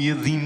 e de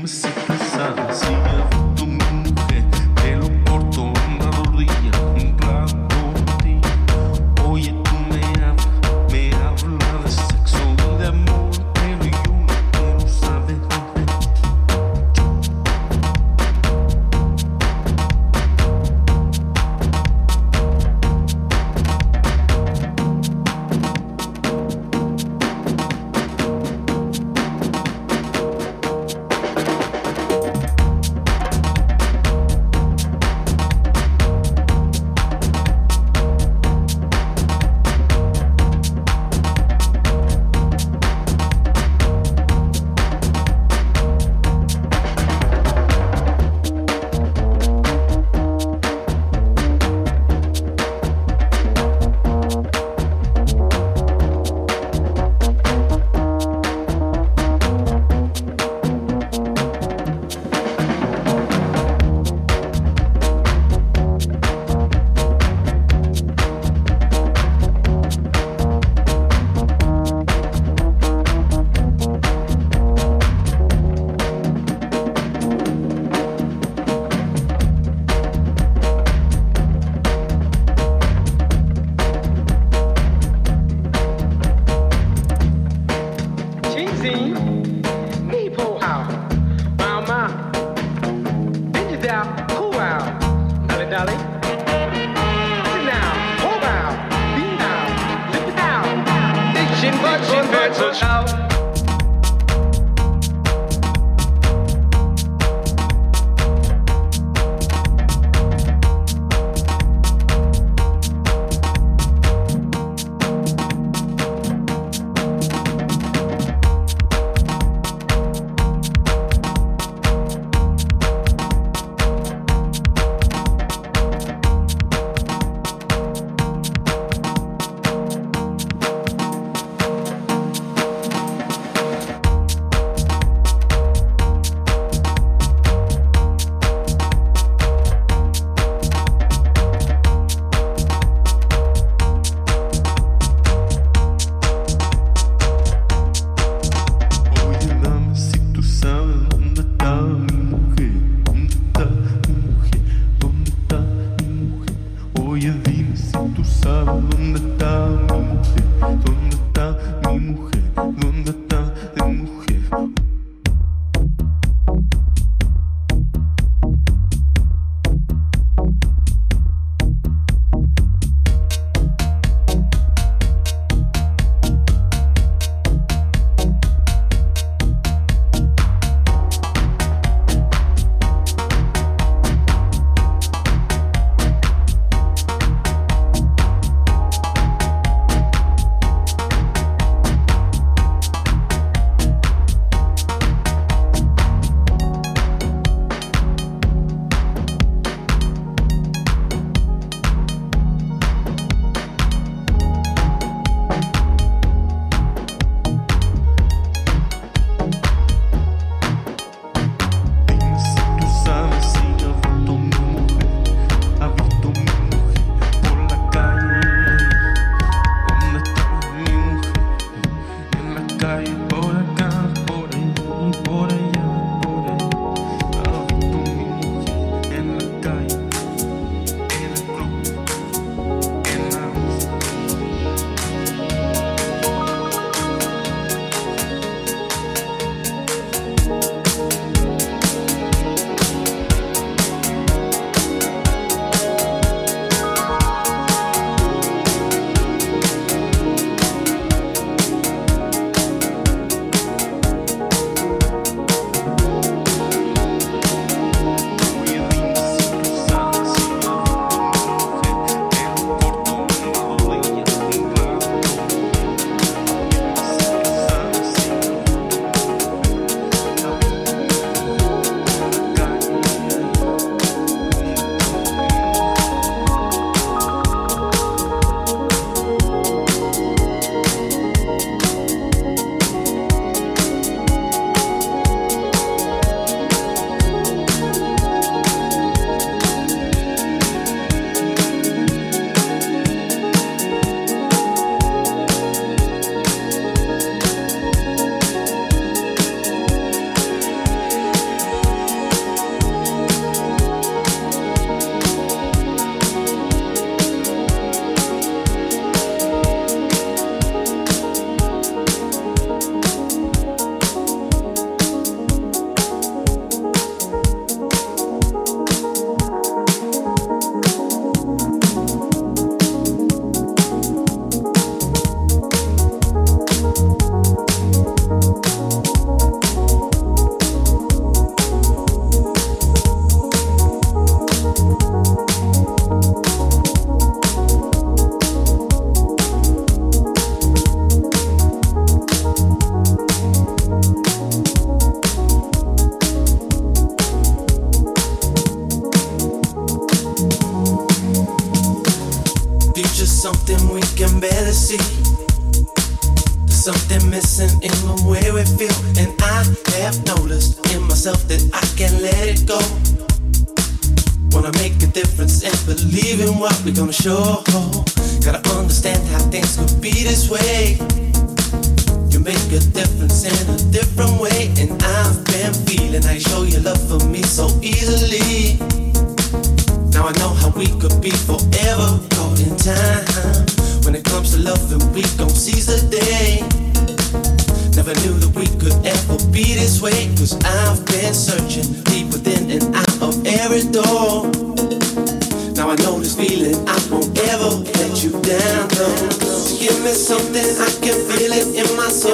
Give me something, I can feel it in my soul.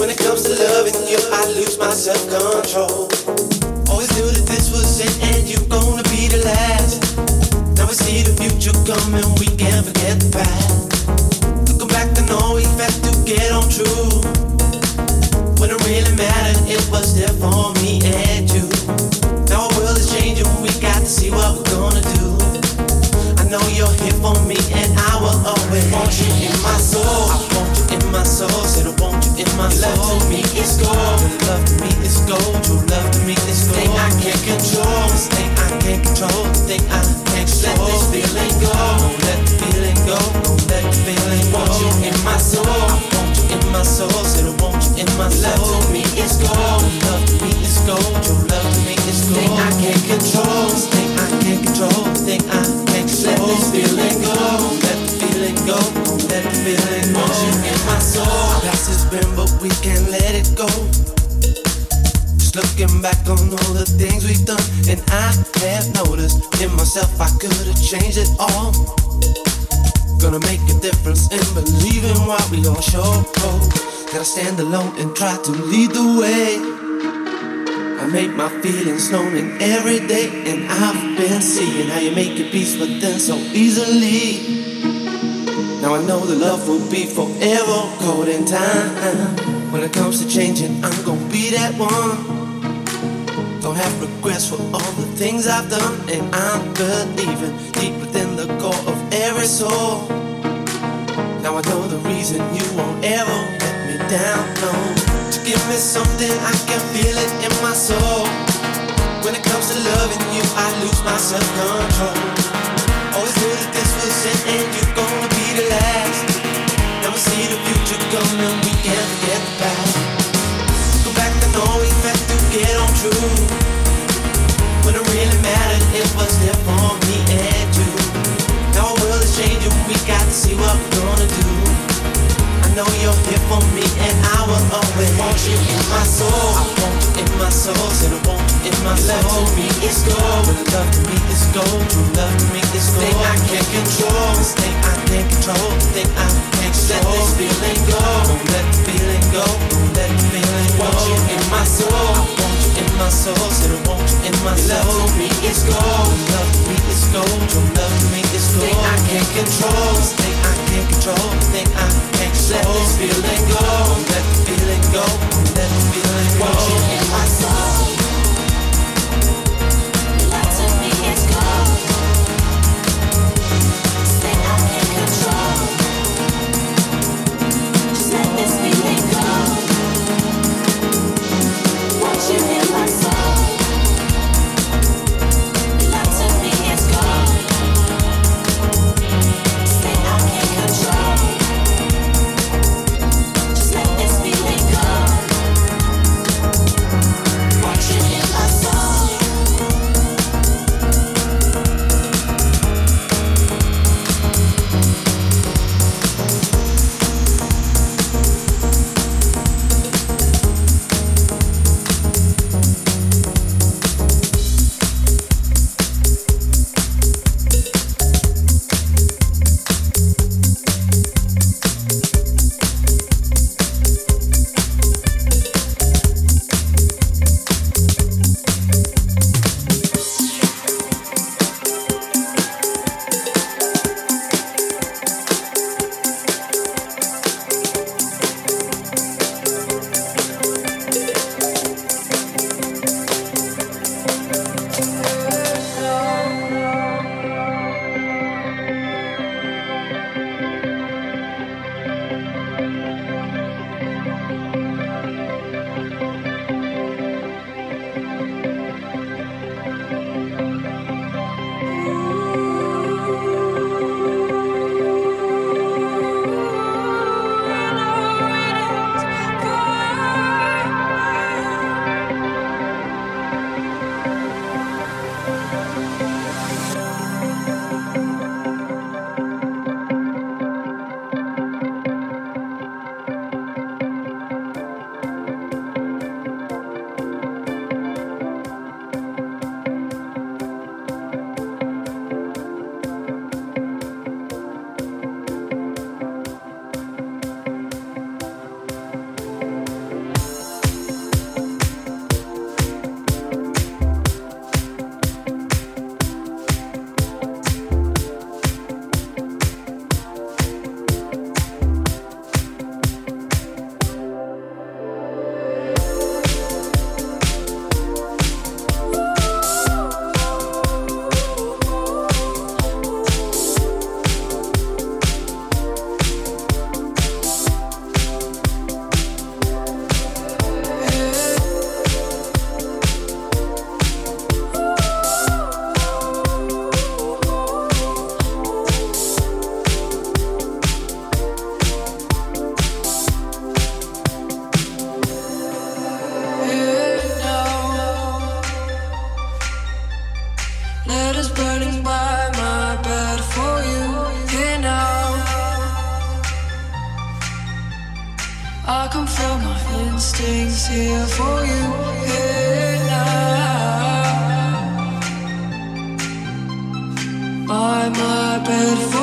When it comes to loving you, I lose my self control. Always knew that this was it and you're gonna be the last. Now we see the future coming, we can't forget the past. Looking back, I know we had to get on true. When it really mattered, it was there for me and you. Now our world is changing, we got to see what we're gonna do. Know you're here for me, and I will always want you in my soul. I want you in my soul, said I want you in my soul. Love to me is gold, your love to me is gold, your love to me is gold. Thing I can't control, this thing I can't control, this thing I can't control. Let this feeling go, don't let the feeling go, don't let the feeling go. Want you in my soul, I want you in my soul, said I want you in my soul. Love to me is gold, love to me is gold, your love to me is gold. Thing I can't control, thing I can't control, thing I can't control. Let this feeling go, let the feeling go, let the feeling go. Want you in my soul. Our past has been, but we can't let it go. Just looking back on all the things we've done, and I have noticed in myself I could have changed it all. Gonna make a difference in believing in what we all show. Gotta stand alone and try to lead the way. I make my feelings known in every day, and I've been seeing how you make your peace with them so easily. Now I know the love will be forever caught in time. When it comes to changing, I'm gonna be that one. Don't have regrets for all the things I've done, and I'm believing deep within the core of every soul. Now I know the reason you won't ever let me down. No, to give me something I can feel it in my soul. When it comes to loving you, I lose my self control. Always knew that this was it, and you're gonna be the last. Now we see the future coming, you in my soul. I want you in my soul, said I want you in my soul. Love to me is gold, but love to me is gold. True love to me is gold. Thing I can't control, this thing I can't control, thing I can't control. Let this feeling go, don't let the feeling go, don't let the feeling go. Want you in my soul, I want you in my soul, said I want you in my soul. Love to me is gold, love to me is gold. True love to me is gold. Thing I can't control, this thing I can't control, thing I can't control. Let this feeling go, let the feeling go, go. Want you in my soul. my bed